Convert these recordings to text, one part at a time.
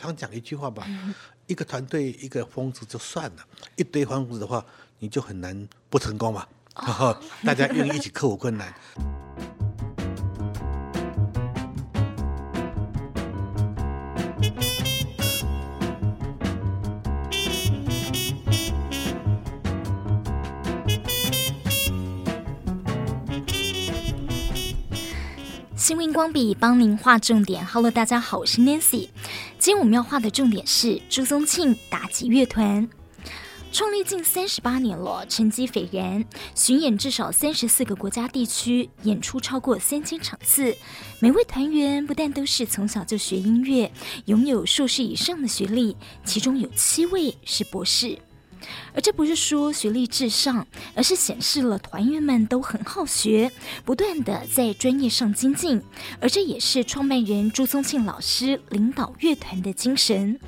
常讲一句话吧，一个团队一个疯子就算了，一堆疯子的话，你就很难不成功嘛。Oh. 大家愿意一起克服困难。新闻光笔帮您画重点。Hello，大家好，我是 Nancy。今天我们要画的重点是朱宗庆打击乐团，创立近三十八年了，成绩斐然，巡演至少三十四个国家地区，演出超过三千场次。每位团员不但都是从小就学音乐，拥有硕士以上的学历，其中有七位是博士。而这不是说学历至上，而是显示了团员们都很好学，不断地在专业上精进。而这也是创办人朱宗庆老师领导乐团的精神。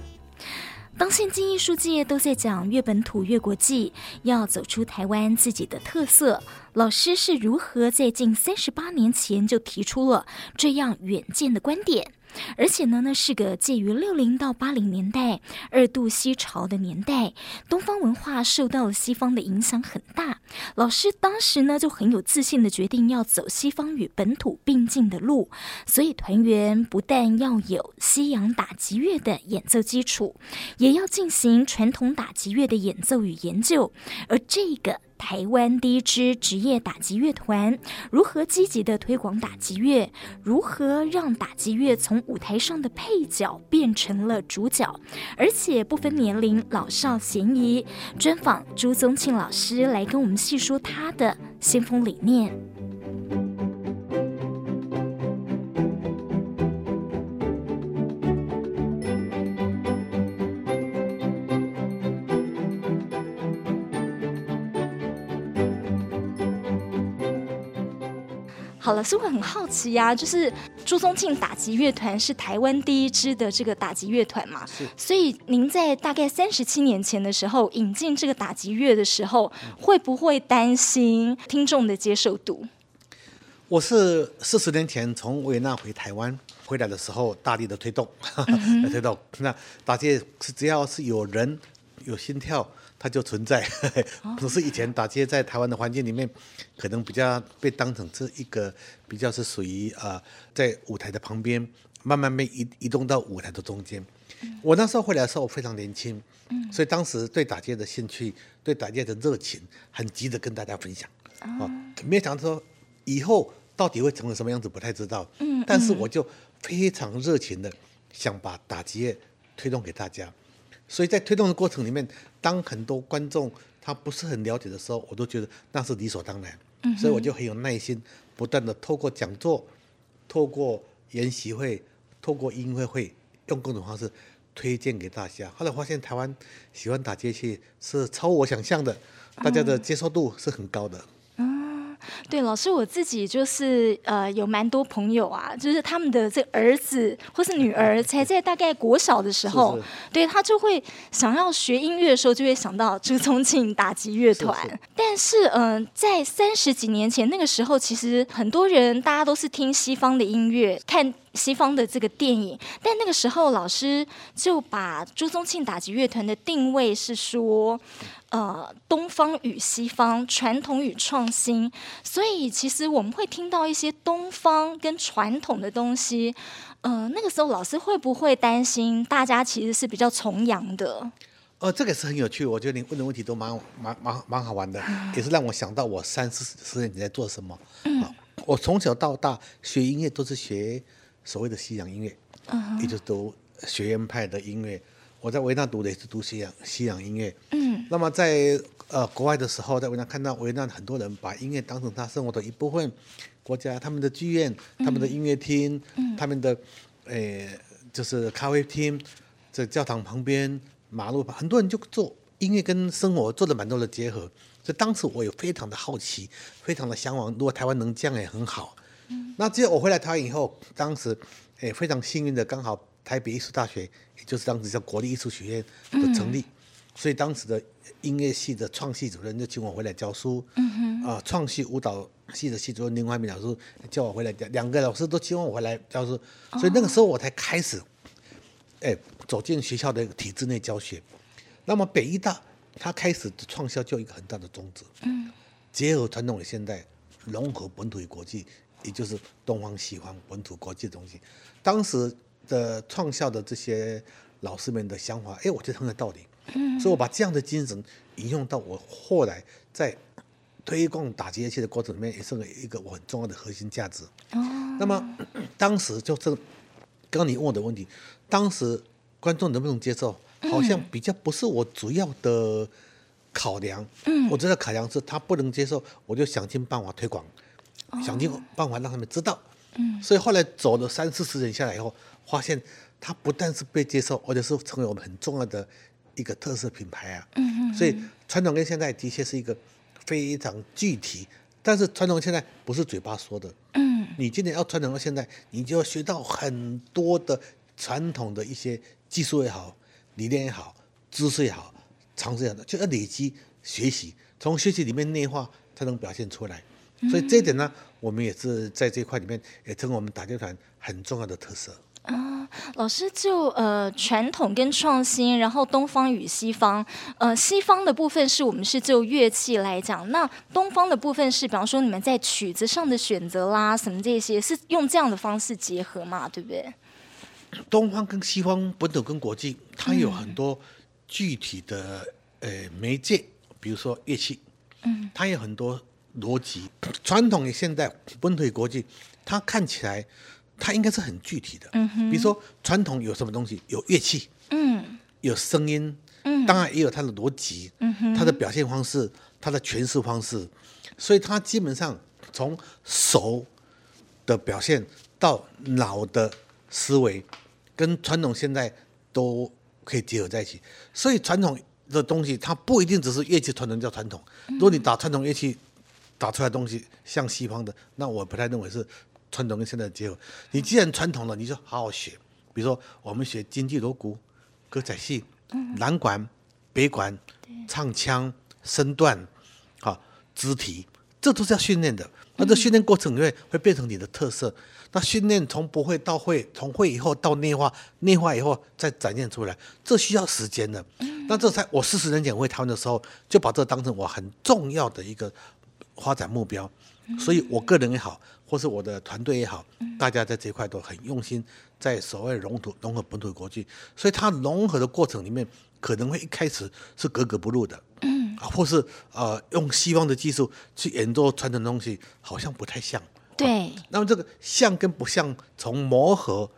当现今艺术界都在讲越本土越国际，要走出台湾自己的特色，老师是如何在近三十八年前就提出了这样远见的观点？而且呢，那是个介于六零到八零年代二度西潮的年代，东方文化受到西方的影响很大。老师当时呢就很有自信的决定要走西方与本土并进的路，所以团员不但要有西洋打击乐的演奏基础，也要进行传统打击乐的演奏与研究。而这个。台湾第一支职业打击乐团如何积极地推广打击乐？如何让打击乐从舞台上的配角变成了主角？而且不分年龄，老少咸宜。专访朱宗庆老师来跟我们细说他的先锋理念。好了，所以我很好奇呀、啊？就是朱宗庆打击乐团是台湾第一支的这个打击乐团嘛？是。所以您在大概三十七年前的时候引进这个打击乐的时候，会不会担心听众的接受度？我是四十年前从维也纳回台湾回来的时候，大力的 推动，嗯、推动。那打击是只要是有人有心跳。它就存在，不是以前打击在台湾的环境里面，可能比较被当成是一个比较是属于啊，在舞台的旁边，慢慢被移移动到舞台的中间。我那时候回来的时候，我非常年轻，所以当时对打击的兴趣，对打击的热情，很急着跟大家分享。啊，没有想到说以后到底会成为什么样子，不太知道。但是我就非常热情的想把打击推动给大家。所以在推动的过程里面，当很多观众他不是很了解的时候，我都觉得那是理所当然。嗯、所以我就很有耐心，不断的透过讲座、透过研习会、透过音乐会，用各种方式推荐给大家。后来发现台湾喜欢打街戏是超我想象的，大家的接受度是很高的。嗯对，老师，我自己就是呃，有蛮多朋友啊，就是他们的这儿子或是女儿，才在大概国小的时候，是是对他就会想要学音乐的时候，就会想到朱宗庆打击乐团。但是，嗯、呃，在三十几年前那个时候，其实很多人大家都是听西方的音乐，看西方的这个电影，但那个时候老师就把朱宗庆打击乐团的定位是说。呃，东方与西方，传统与创新，所以其实我们会听到一些东方跟传统的东西。呃，那个时候老师会不会担心大家其实是比较崇洋的？呃，这个是很有趣，我觉得你问的问题都蛮蛮蛮蛮好玩的，嗯、也是让我想到我三四十年你在做什么。嗯、我从小到大学音乐都是学所谓的西洋音乐，嗯，也就是读学院派的音乐。我在维纳读的也是读西洋西洋音乐，嗯，那么在呃国外的时候，在维纳看到维纳很多人把音乐当成他生活的一部分，国家他们的剧院、他们的音乐厅、嗯、他们的，呃，就是咖啡厅，在教堂旁边、马路旁，很多人就做音乐跟生活做了蛮多的结合，所以当时我有非常的好奇，非常的向往，如果台湾能这样也很好。嗯，那只有我回来台湾以后，当时诶非常幸运的刚好。台北艺术大学，也就是当时叫国立艺术学院的成立，嗯、所以当时的音乐系的创系主任就请我回来教书。嗯哼。啊，创系舞蹈系的系主任林怀民老师叫我回来教，两个老师都希望我回来教书，所以那个时候我才开始哎，走进学校的体制内教学。那么北医大它开始的创校就有一个很大的宗旨，嗯，结合传统与现代，融合本土与国际，也就是东方西方本土国际的东西。当时的创校的这些老师们的想法，哎，我觉得很有道理，嗯，所以我把这样的精神引用到我后来在推广打击乐器的过程里面，也是一个我很重要的核心价值。哦，那么 当时就是刚刚你问我的问题，当时观众能不能接受？好像比较不是我主要的考量。嗯，我知道考量是他不能接受，我就想尽办法推广，哦、想尽办法让他们知道。嗯，所以后来走了三四十人下来以后，发现它不但是被接受，而且是成为我们很重要的一个特色品牌啊。嗯嗯。所以传统跟现代的确是一个非常具体，但是传统现在不是嘴巴说的。嗯。你今天要传统到现在，你就要学到很多的传统的一些技术也好。理念也好，知识也好，常识也好，就要累积学习，从学习里面内化，才能表现出来。所以这一点呢，我们也是在这一块里面，也成为我们打击乐团很重要的特色。啊，老师就呃传统跟创新，然后东方与西方，呃西方的部分是我们是就乐器来讲，那东方的部分是，比方说你们在曲子上的选择啦，什么这些，是用这样的方式结合嘛，对不对？东方跟西方，本土跟国际，它有很多具体的呃媒介，比如说乐器，嗯，它有很多逻辑。传统与现代，本土与国际，它看起来它应该是很具体的，嗯哼。比如说传统有什么东西？有乐器，嗯，有声音，嗯，当然也有它的逻辑，嗯哼，它的表现方式，它的诠释方式，所以它基本上从手的表现到脑的思维。跟传统现在都可以结合在一起，所以传统的东西它不一定只是乐器传统叫传统。如果你打传统乐器打出来的东西像西方的，那我不太认为是传统跟现代的结合。你既然传统了，你就好好学。比如说我们学京剧、锣鼓、歌仔戏、南管、北管、唱腔、身段、啊肢体，这都是要训练的。那这训练过程里面会变成你的特色。那训练从不会到会，从会以后到内化，内化以后再展现出来，这需要时间的。那这才我四十年前回台湾的时候，就把这当成我很重要的一个发展目标。所以我个人也好，或是我的团队也好，大家在这一块都很用心，在所谓融土融合本土国际。所以它融合的过程里面，可能会一开始是格格不入的，啊，或是呃用西方的技术去研究传统的东西，好像不太像。对，那么这个像跟不像，从磨合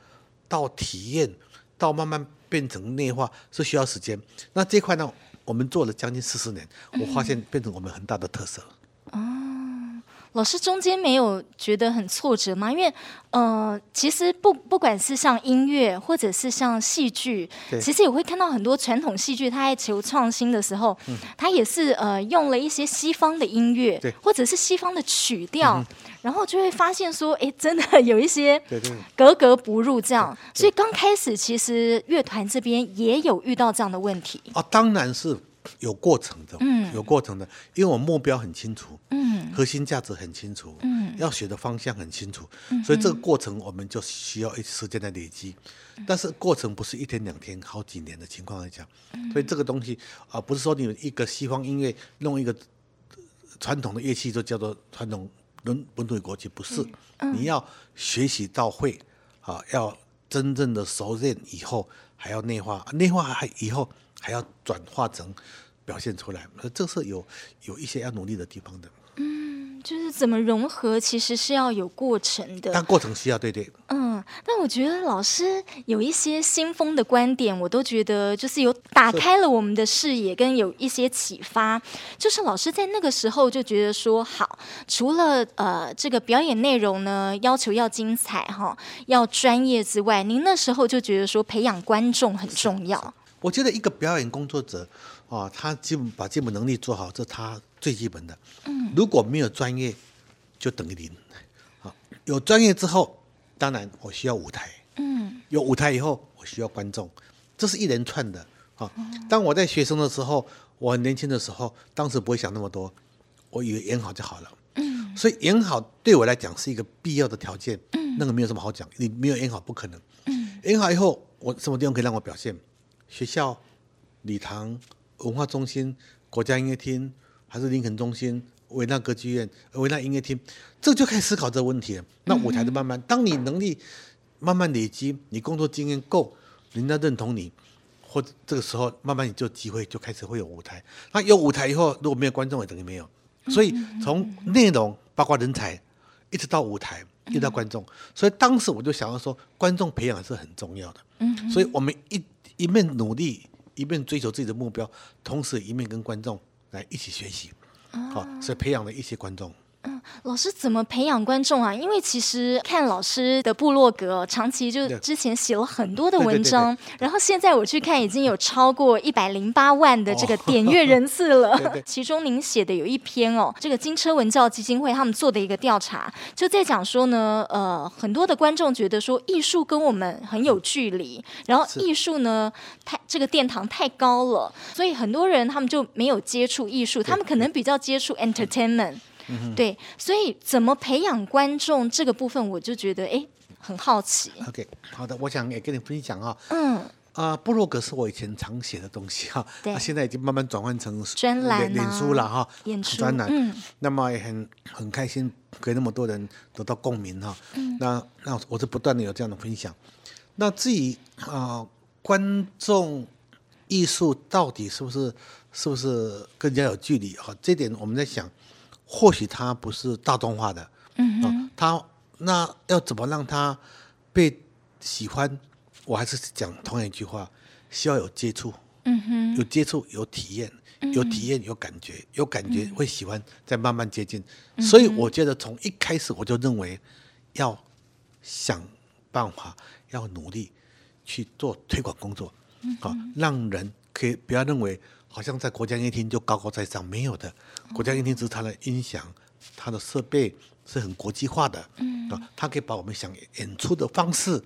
到体验，到慢慢变成内化，是需要时间。那这块呢，我们做了将近四十年，我发现变成我们很大的特色。老师中间没有觉得很挫折吗？因为，呃，其实不不管是像音乐，或者是像戏剧，其实也会看到很多传统戏剧，它在求创新的时候，嗯、它也是呃用了一些西方的音乐，或者是西方的曲调，嗯、然后就会发现说，哎，真的有一些格格不入这样。所以刚开始其实乐团这边也有遇到这样的问题。啊，当然是。有过程的，嗯，有过程的，因为我目标很清楚，嗯，核心价值很清楚，嗯，要学的方向很清楚，嗯，所以这个过程我们就需要一时间的累积，嗯，但是过程不是一天两天，好几年的情况来讲，嗯，所以这个东西啊，不是说你一个西方音乐弄一个传统的乐器就叫做传统本本土国际，不是，嗯，你要学习到会啊，要真正的熟练以后，还要内化，内化还以后。还要转化成表现出来，这是有有一些要努力的地方的。嗯，就是怎么融合，其实是要有过程的。但过程需要，对对。嗯，但我觉得老师有一些新风的观点，我都觉得就是有打开了我们的视野，跟有一些启发。就是老师在那个时候就觉得说，好，除了呃这个表演内容呢要求要精彩哈，要专业之外，您那时候就觉得说培养观众很重要。我觉得一个表演工作者，啊，他基本把基本能力做好，这是他最基本的。嗯，如果没有专业，就等于零。啊，有专业之后，当然我需要舞台。嗯，有舞台以后，我需要观众，这是一连串的。啊，当我在学生的时候，我很年轻的时候，当时不会想那么多，我以为演好就好了。嗯，所以演好对我来讲是一个必要的条件。嗯，那个没有什么好讲，你没有演好不可能。嗯，演好以后。我什么地方可以让我表现？学校、礼堂、文化中心、国家音乐厅，还是林肯中心、维纳歌剧院、维纳音乐厅？这就开始思考这个问题了。那舞台的慢慢，嗯、当你能力慢慢累积，你工作经验够，人家认同你，或者这个时候慢慢你就机会就开始会有舞台。那有舞台以后，如果没有观众，也等于没有。所以从内容包括人才，一直到舞台，一直到观众。所以当时我就想要说，观众培养是很重要的。所以我们一一面努力，一面追求自己的目标，同时一面跟观众来一起学习，好，所以培养了一些观众。嗯，老师怎么培养观众啊？因为其实看老师的部落格，长期就之前写了很多的文章，然后现在我去看，已经有超过一百零八万的这个点阅人次了。其中您写的有一篇哦，这个金车文教基金会他们做的一个调查，就在讲说呢，呃，很多的观众觉得说艺术跟我们很有距离，然后艺术呢太这个殿堂太高了，所以很多人他们就没有接触艺术，他们可能比较接触 entertainment。嗯、对，所以怎么培养观众这个部分，我就觉得哎，很好奇。OK，好的，我想也跟你分享啊。嗯。啊，布洛格是我以前常写的东西哈，那、啊、现在已经慢慢转换成专栏、脸书了哈，演出专栏。嗯。那么也很很开心，给那么多人得到共鸣哈。嗯。那那我是不断的有这样的分享。那至于啊，观众艺术到底是不是是不是更加有距离哈？这点我们在想。或许他不是大众化的，嗯哼，他那要怎么让他被喜欢？我还是讲同样一句话，需要有接触，嗯哼，有接触有体验，有体验有感觉，有感觉会喜欢，再慢慢接近。所以我觉得从一开始我就认为要想办法，要努力去做推广工作，好，让人可以不要认为。好像在国家音乐厅就高高在上，没有的。国家音乐厅只是它的音响，它的设备是很国际化的。嗯，啊，它可以把我们想演出的方式、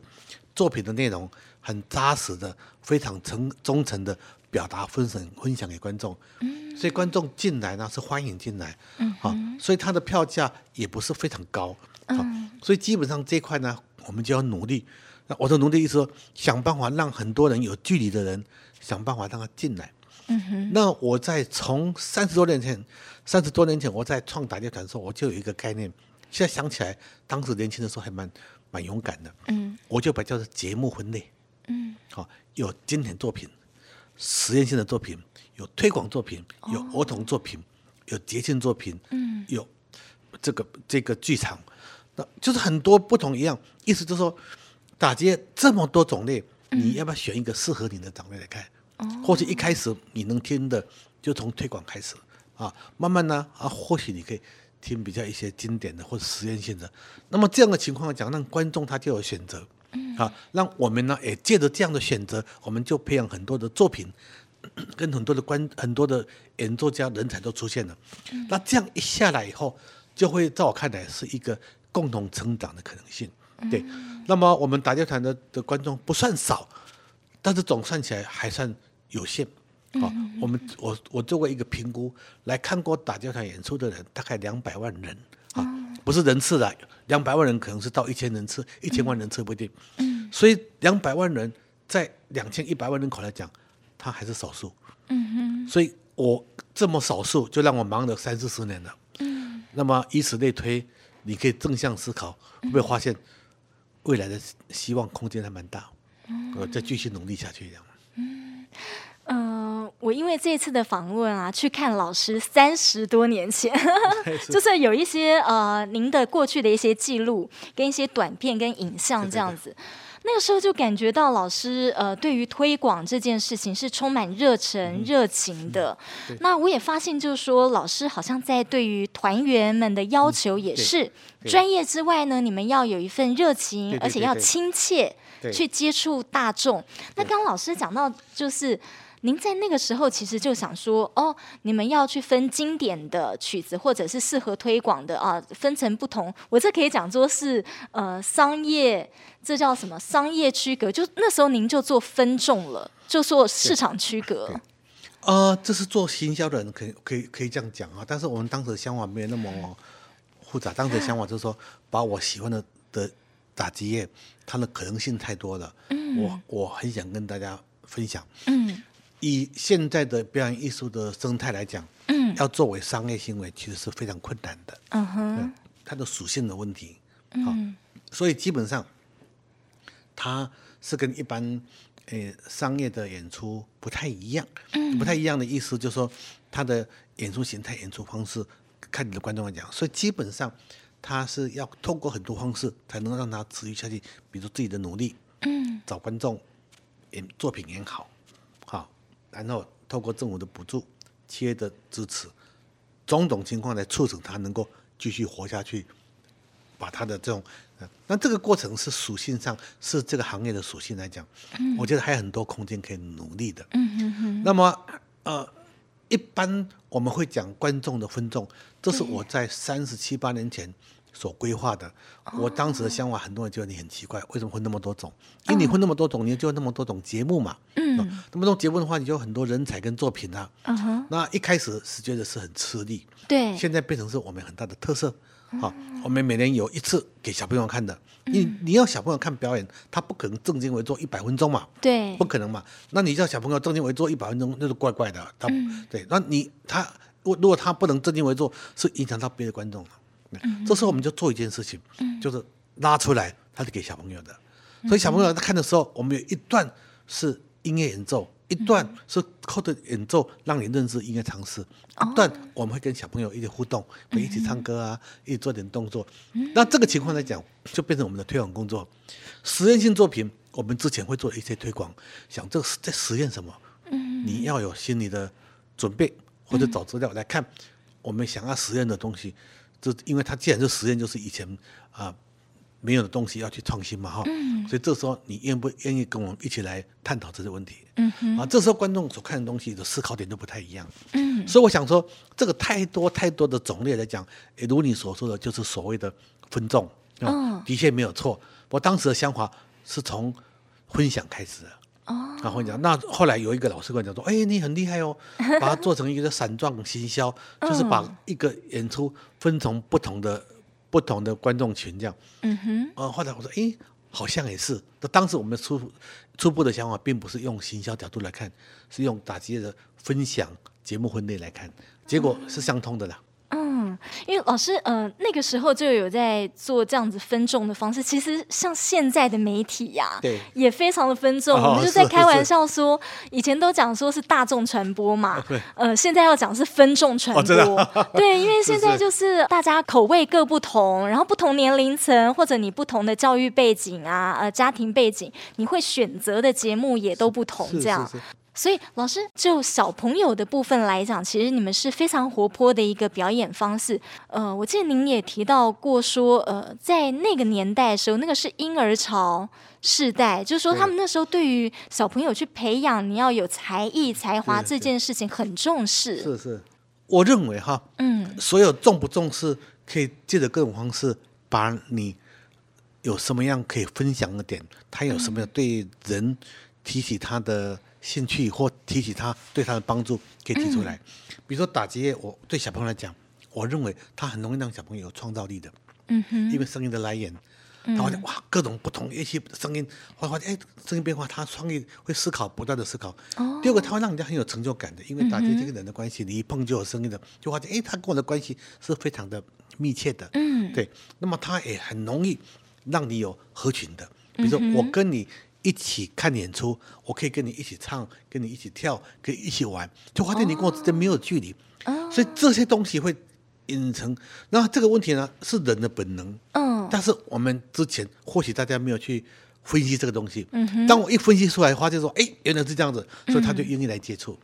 作品的内容很扎实的、非常诚忠诚的表达、分享、分享给观众。嗯，所以观众进来呢是欢迎进来。嗯，好，所以它的票价也不是非常高。嗯，所以基本上这一块呢，我们就要努力。那我的努力意思说，想办法让很多人有距离的人，想办法让他进来。嗯哼，那我在从三十多年前，三十多年前我在创打击团的时候，我就有一个概念。现在想起来，当时年轻的时候还蛮蛮勇敢的。嗯，我就把叫做节目分类。嗯，好，有经典作品、实验性的作品，有推广作品，有儿童作品，有节庆作品。嗯，有这个这个剧场，那就是很多不同一样。意思就是说，打击这么多种类，你要不要选一个适合你的种类来看？或许一开始你能听的就从推广开始啊，慢慢呢啊，或许你可以听比较一些经典的或者实验性的。那么这样的情况讲，让观众他就有选择，啊，让我们呢也借着这样的选择，我们就培养很多的作品，跟很多的观很多的演奏家人才都出现了。那这样一下来以后，就会在我看来是一个共同成长的可能性。对，那么我们打击团的的观众不算少，但是总算起来还算。有限，好，我们我我做过一个评估，来看过打交响演出的人大概两百万人。啊，不是人次的，两百万人可能是到一千人次，一千万人次不一定，所以两百万人在两千一百万人口来讲，他还是少数，嗯哼。所以我这么少数就让我忙了三四十年了，嗯。那么以此类推，你可以正向思考，会不会发现未来的希望空间还蛮大，我再继续努力下去这样。嗯、呃，我因为这次的访问啊，去看老师三十多年前，就是有一些呃，您的过去的一些记录，跟一些短片跟影像这样子，对对对，那个时候就感觉到老师呃，对于推广这件事情是充满热忱、热情的。嗯、那我也发现，就是说老师好像在对于团员们的要求也是专业之外呢，你们要有一份热情，而且要亲切。去接触大众。那刚刚老师讲到，就是您在那个时候其实就想说，哦，你们要去分经典的曲子，或者是适合推广的啊，分成不同。我这可以讲说是呃商业，这叫什么商业区隔？就那时候您就做分众了，就做市场区隔。呃，这是做行销的人可以可以可以这样讲啊。但是我们当时的想法没有那么复杂，当时的想法就是说，把我喜欢的的。打击业它的可能性太多了。嗯，我我很想跟大家分享。嗯，以现在的表演艺术的生态来讲，嗯，要作为商业行为，其实是非常困难的。嗯哼，它的属性的问题。嗯，所以基本上，它是跟一般诶商业的演出不太一样。嗯，不太一样的意思就是说，它的演出形态、演出方式，看你的观众来讲，所以基本上。他是要透过很多方式才能让他持续下去，比如自己的努力，嗯，找观众，演作品演好，好，然后透过政府的补助、企业的支持，种种情况来促使他能够继续活下去，把他的这种，那这个过程是属性上是这个行业的属性来讲，嗯，我觉得还有很多空间可以努力的，嗯嗯嗯。那么，呃，一般我们会讲观众的分众，这是我在三十七八年前。所规划的，我当时的想法，很多人觉得你很奇怪，为什么会那么多种？因为你会那么多种，你就那么多种节目嘛。嗯，那么多节目的话，你就有很多人才跟作品啊。嗯哼。那一开始是觉得是很吃力，对。现在变成是我们很大的特色。好，我们每年有一次给小朋友看的。你你要小朋友看表演，他不可能正襟危坐一百分钟嘛。对。不可能嘛？那你叫小朋友正襟危坐一百分钟，那是怪怪的。他对，那你他如如果他不能正襟危坐，是影响到别的观众了。这时候我们就做一件事情，就是拉出来，它是给小朋友的，所以小朋友在看的时候，我们有一段是音乐演奏，一段是靠着演奏让你认识音乐常识，一段我们会跟小朋友一起互动，会一起唱歌啊，一起做点动作。那这个情况来讲，就变成我们的推广工作。实验性作品，我们之前会做一些推广，想这是在实验什么？你要有心理的准备，或者找资料来看我们想要实验的东西。就因为它既然是实验，就是以前啊、呃、没有的东西要去创新嘛哈，嗯、所以这时候你愿不愿意跟我们一起来探讨这些问题？嗯哼啊，这时候观众所看的东西的思考点都不太一样。嗯，所以我想说，这个太多太多的种类来讲，也如你所说的，就是所谓的分众啊，哦、的确没有错。我当时的想法是从分享开始的。哦，然后讲，那后来有一个老师跟我讲说：“哎，你很厉害哦，把它做成一个散状行销，就是把一个演出分成不同的不同的观众群这样。”嗯哼。呃，后来我说：“哎，好像也是。”那当时我们初初步的想法并不是用行销角度来看，是用打击的分享节目分类来看，结果是相通的啦。嗯，因为老师，呃，那个时候就有在做这样子分众的方式。其实像现在的媒体呀、啊，对，也非常的分众。哦、我们就在开玩笑说，以前都讲说是大众传播嘛，对呃，现在要讲是分众传播。哦、对，因为 现在就是大家口味各不同，然后不同年龄层或者你不同的教育背景啊，呃，家庭背景，你会选择的节目也都不同，这样。所以，老师就小朋友的部分来讲，其实你们是非常活泼的一个表演方式。呃，我记得您也提到过说，呃，在那个年代的时候，那个是婴儿潮世代，就是说他们那时候对于小朋友去培养你要有才艺才华这件事情很重视。是是，我认为哈，嗯，所有重不重视，可以借着各种方式把你有什么样可以分享的点，他有什么样对人提起他的。兴趣或提起他对他的帮助，可以提出来。嗯、比如说打击，我对小朋友来讲，我认为他很容易让小朋友有创造力的。嗯哼，因为声音的来源，他发现哇，各种不同乐器声音，会发现哎，声音变化，他创意会思考，不断的思考。哦、第二个，他会让人家很有成就感的，因为打击这个人的关系，你一碰就有声音的，就发现哎，他跟我的关系是非常的密切的。嗯，对。那么他也很容易让你有合群的，比如说我跟你。一起看演出，我可以跟你一起唱，跟你一起跳，可以一起玩，就发现你跟我之间没有距离，哦、所以这些东西会引成。那这个问题呢，是人的本能，嗯，但是我们之前或许大家没有去分析这个东西，嗯哼，当我一分析出来，发现说，哎，原来是这样子，所以他就愿意来接触，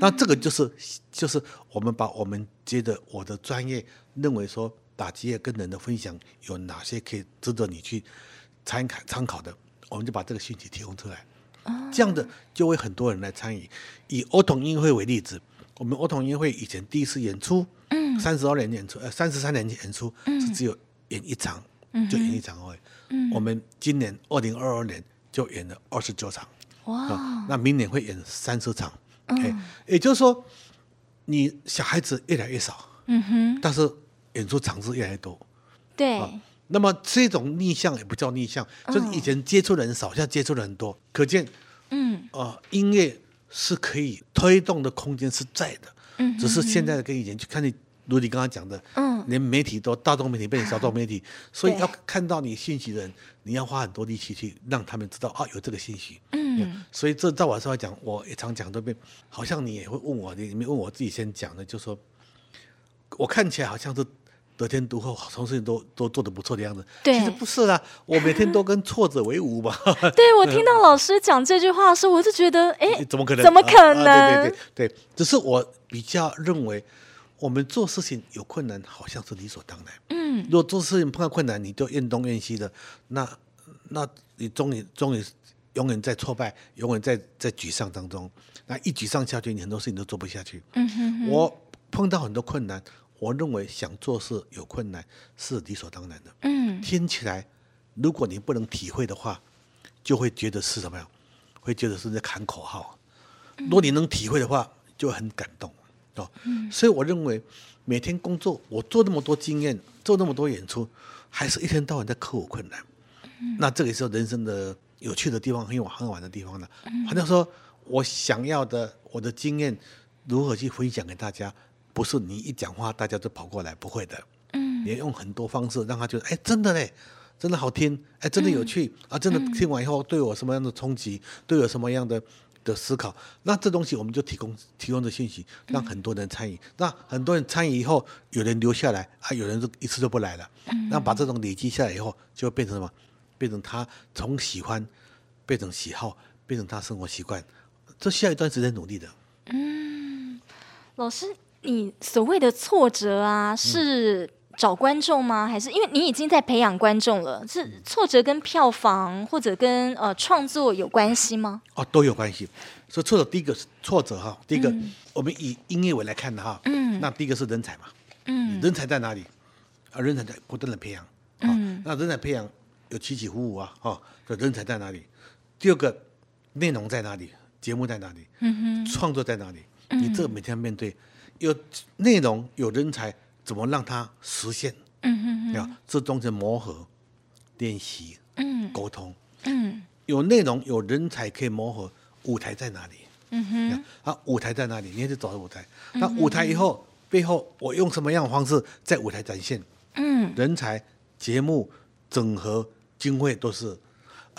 那这个就是就是我们把我们觉得我的专业认为说打击乐跟人的分享有哪些可以值得你去参考参考的。我们就把这个讯息提供出来，这样的就会很多人来参与。以儿童音乐会为例子，我们儿童音乐会以前第一次演出，嗯，三十二年演出，呃，三十三年演出是只有演一场，就演一场而已。我们今年二零二二年就演了二十九场，哇，那明年会演三十场，哎，也就是说，你小孩子越来越少，嗯哼，但是演出场次越来越多，对。那么这种逆向也不叫逆向，就是以前接触的人少，现在接触的人多，可见，嗯，呃，音乐是可以推动的空间是在的，嗯，只是现在跟以前去看你。如你刚刚讲的，嗯，连媒体都大众媒体变成小众媒体，所以要看到你信息的人，你要花很多力气去让他们知道啊，有这个信息。嗯，所以这在我说来讲，我也常讲这边，好像你也会问我，你你问我自己先讲的，就说，我看起来好像是得天独厚，什么事情都都做得不错的样子。对，其实不是啦，我每天都跟挫折为伍嘛。对，我听到老师讲这句话的时候，我就觉得，哎，怎么可能？怎么可能？啊啊、对对对对，只是我比较认为。我们做事情有困难，好像是理所当然。嗯，如果做事情碰到困难，你就怨东怨西的，那那你终于终于永远在挫败，永远在在沮丧当中。那一沮丧下去，你很多事情都做不下去。嗯哼哼。我碰到很多困难，我认为想做事有困难是理所当然的。嗯，听起来，如果你不能体会的话，就会觉得是什么样？会觉得是在喊口号。如果你能体会的话，就很感动。哦，所以我认为每天工作，我做那么多经验，做那么多演出，还是一天到晚在克服困难。那这个也是人生的有趣的地方，很有很好玩的地方呢。好像说我想要的，我的经验如何去分享给大家，不是你一讲话大家就跑过来，不会的。嗯，你要用很多方式让他觉得，哎，真的嘞，真的好听，哎，真的有趣啊，真的听完以后对我什么样的冲击，对我什么样的。的思考，那这东西我们就提供提供的信息，让很多人参与。嗯、那很多人参与以后，有人留下来啊，有人就一次就不来了。嗯、那把这种累积下来以后，就会变成什么？变成他从喜欢变成喜好，变成他生活习惯。这需要一段时间努力的。嗯，老师，你所谓的挫折啊，是？找观众吗？还是因为你已经在培养观众了？是挫折跟票房或者跟呃创作有关系吗？哦，都有关系。所以挫折第一个是挫折哈，第一个、嗯、我们以音乐为来看的哈，嗯，那第一个是人才嘛，嗯，人才在哪里？啊，人才在不断的培养，嗯，那人才培养有起起伏伏啊，哈，人才在哪里？第二个内容在哪里？节目在哪里？嗯哼，创作在哪里？你这个每天面对有内容有人才。怎么让它实现？嗯哼哼，这中间磨合、练习、嗯，沟通，嗯，有内容、有人才可以磨合。舞台在哪里？嗯哼，啊，舞台在哪里？你也得找到舞台。那舞台以后背后，我用什么样的方式在舞台展现？嗯，人才、节目、整合、经费都是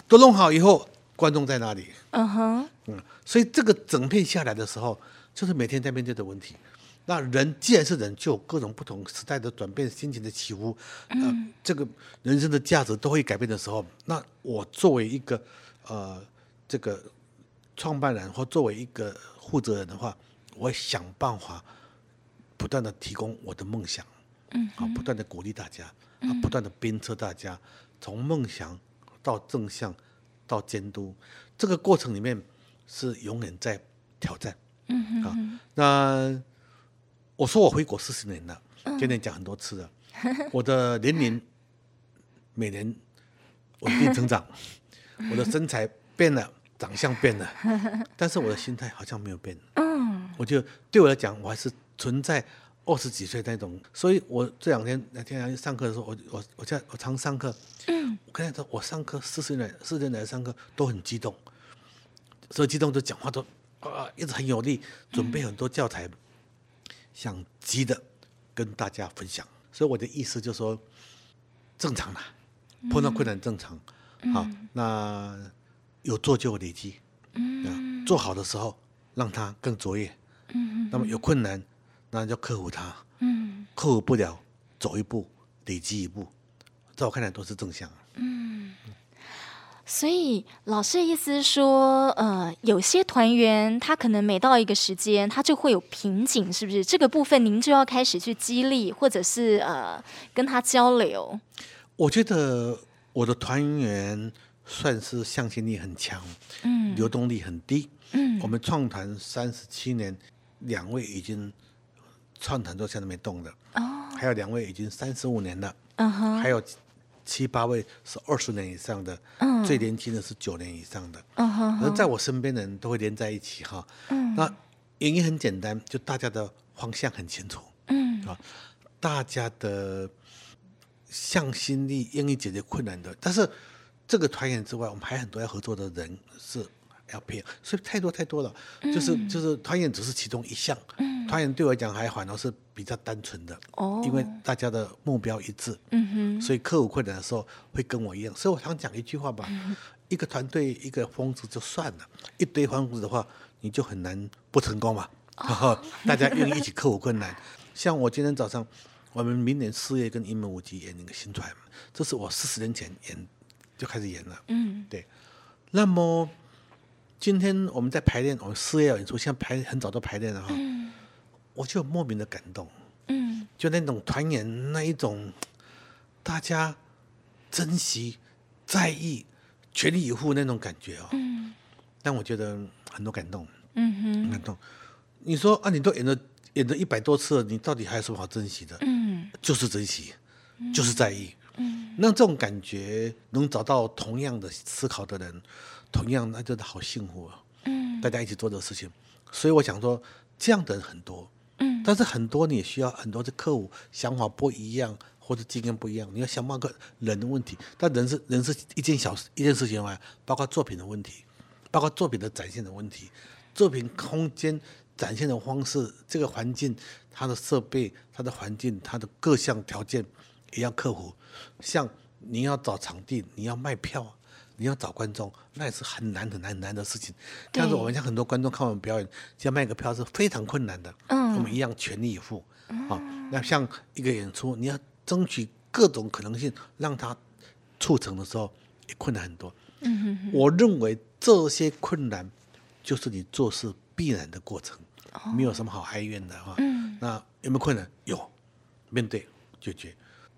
都弄好以后，观众在哪里？嗯哼，嗯，所以这个整片下来的时候，就是每天在面对的问题。那人既然是人，就有各种不同时代的转变、心情的起伏，呃，这个人生的价值都会改变的时候，那我作为一个呃这个创办人或作为一个负责人的话，我会想办法不断的提供我的梦想，嗯，啊，不断的鼓励大家，啊，不断的鞭策大家，从梦想到正向到监督，这个过程里面是永远在挑战，嗯啊，那。我说我回国四十年了，今天讲很多次了。我的年龄每年稳定成长，我的身材变了，长相变了，但是我的心态好像没有变。嗯，我就对我来讲，我还是存在二十几岁那种。所以我这两天那天上课的时候，我我我在我常上课。嗯，我跟你说，我上课四十年四十年来上课都很激动，所以激动就讲话都啊一直很有力，准备很多教材。想急的跟大家分享，所以我的意思就是说，正常啦，碰到困难正常，嗯、好，那有做就有累积，嗯，做好的时候让它更卓越，嗯，那么有困难，那就克服它，嗯，克服不了，走一步累积一步，在我看来都是正向，嗯。所以老师的意思是说，呃，有些团员他可能每到一个时间，他就会有瓶颈，是不是？这个部分您就要开始去激励，或者是呃跟他交流。我觉得我的团员算是向心力很强，嗯，流动力很低，嗯。我们创团三十七年，两位已经创团都现在没动的，哦，还有两位已经三十五年了，嗯哼，还有。七八位是二十年以上的，嗯、最年轻的是九年以上的。嗯哼，而在我身边的人都会连在一起哈。嗯，那原因很简单，就大家的方向很清楚。嗯，啊，大家的向心力，愿意解决困难的。但是这个团员之外，我们还有很多要合作的人是要配合，所以太多太多了。嗯、就是就是团员只是其中一项，嗯、团员对我来讲还反而是比较单纯的，哦、因为大家的目标一致，嗯、哼所以克服困难的时候会跟我一样。所以我常讲一句话吧：嗯、一个团队一个疯子就算了，一堆疯子的话，你就很难不成功嘛。哦、大家愿意一起克服困难。像我今天早上，我们明年四月跟英文五级演一个新团，这是我四十年前演就开始演了。嗯，对。那么今天我们在排练，我们四月要演出，现在排很早都排练了哈。嗯。我就莫名的感动。嗯。就那种团圆那一种，大家珍惜、在意、全力以赴那种感觉哦。嗯。但我觉得很多感动。嗯哼。感动。你说啊，你都演了。演了一百多次了，你到底还有什么好珍惜的？嗯，就是珍惜，嗯、就是在意。嗯，那这种感觉能找到同样的思考的人，同样那真的好幸福啊！嗯，大家一起做这个事情，所以我想说，这样的人很多。嗯，但是很多你也需要很多的客户想法不一样，或者经验不一样，你要想办法人的问题。但人是人是一件小事，一件事情嘛，包括作品的问题，包括作品的展现的问题，作品空间。展现的方式，这个环境，它的设备，它的环境，它的各项条件也要克服。像你要找场地，你要卖票，你要找观众，那也是很难很难很难的事情。对但是我们像很多观众看我们表演，要卖个票是非常困难的。嗯，我们一样全力以赴。嗯、啊，那像一个演出，你要争取各种可能性，让它促成的时候，也困难很多。嗯哼哼，我认为这些困难就是你做事必然的过程。没有什么好哀怨的哈，嗯、那有没有困难？有，面对解决，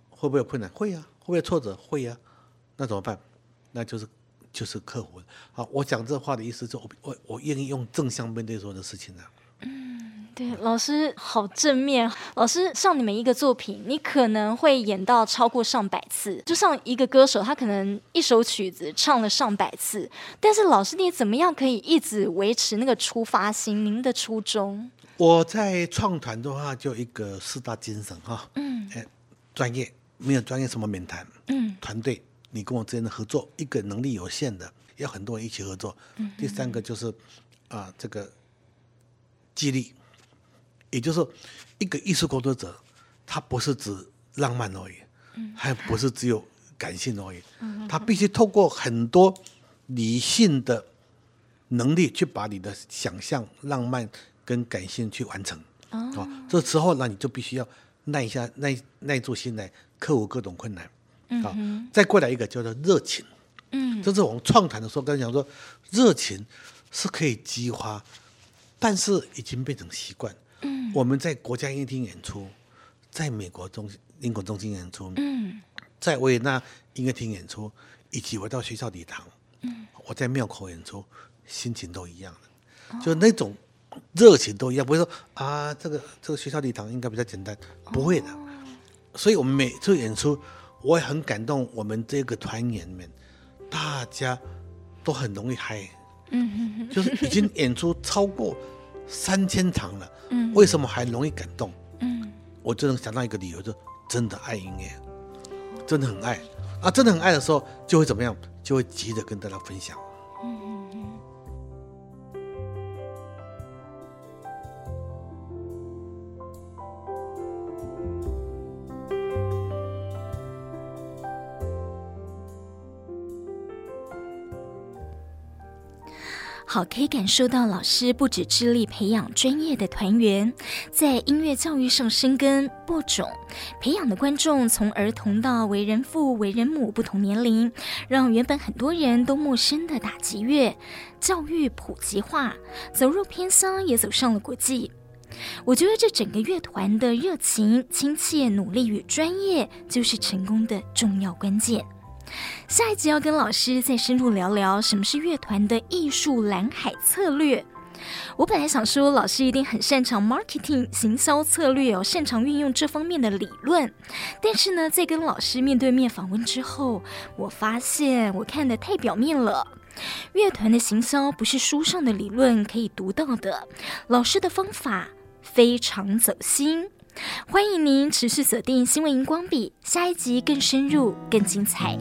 会不会有困难？会呀、啊，会不会挫折？会呀、啊，那怎么办？那就是就是克服。好，我讲这话的意思是我我我愿意用正向面对所有的事情呢。嗯。对，老师好正面。老师上你们一个作品，你可能会演到超过上百次。就像一个歌手，他可能一首曲子唱了上百次，但是老师你怎么样可以一直维持那个出发心？您的初衷？我在创团的话，就一个四大精神哈。嗯。哎，专业没有专业什么免谈。嗯。团队，你跟我之间的合作，一个能力有限的，要很多人一起合作。嗯。第三个就是啊、呃，这个激励。也就是说，一个艺术工作者，他不是指浪漫而已，还不是只有感性而已，他必须透过很多理性的能力去把你的想象、浪漫跟感性去完成。啊，这时候那，你就必须要耐一下、耐耐住心来克服各种困难。啊，再过来一个叫做热情。嗯，这是我们创谈的时候跟你讲说，热情是可以激发，但是已经变成习惯。嗯，我们在国家音乐厅演出，在美国中英国中心演出，嗯，在维也纳音乐厅演出，以及我到学校礼堂，嗯，我在庙口演出，心情都一样的，就那种热情都一样，不会说啊，这个这个学校礼堂应该比较简单，不会的。所以我们每次演出，我也很感动，我们这个团员们，大家都很容易嗨，嗯，就是已经演出超过。三千场了，嗯，为什么还容易感动？嗯，我就能想到一个理由，就真的爱音乐，真的很爱啊！真的很爱的时候，就会怎么样？就会急着跟大家分享。好，可以感受到老师不止致力培养专业的团员，在音乐教育上深耕播种，培养的观众从儿童到为人父、为人母，不同年龄，让原本很多人都陌生的打击乐教育普及化，走入偏乡也走上了国际。我觉得这整个乐团的热情、亲切、努力与专业，就是成功的重要关键。下一集要跟老师再深入聊聊什么是乐团的艺术蓝海策略。我本来想说老师一定很擅长 marketing 行销策略哦，擅长运用这方面的理论。但是呢，在跟老师面对面访问之后，我发现我看得太表面了。乐团的行销不是书上的理论可以读到的，老师的方法非常走心。欢迎您持续锁定新闻荧光笔，下一集更深入、更精彩。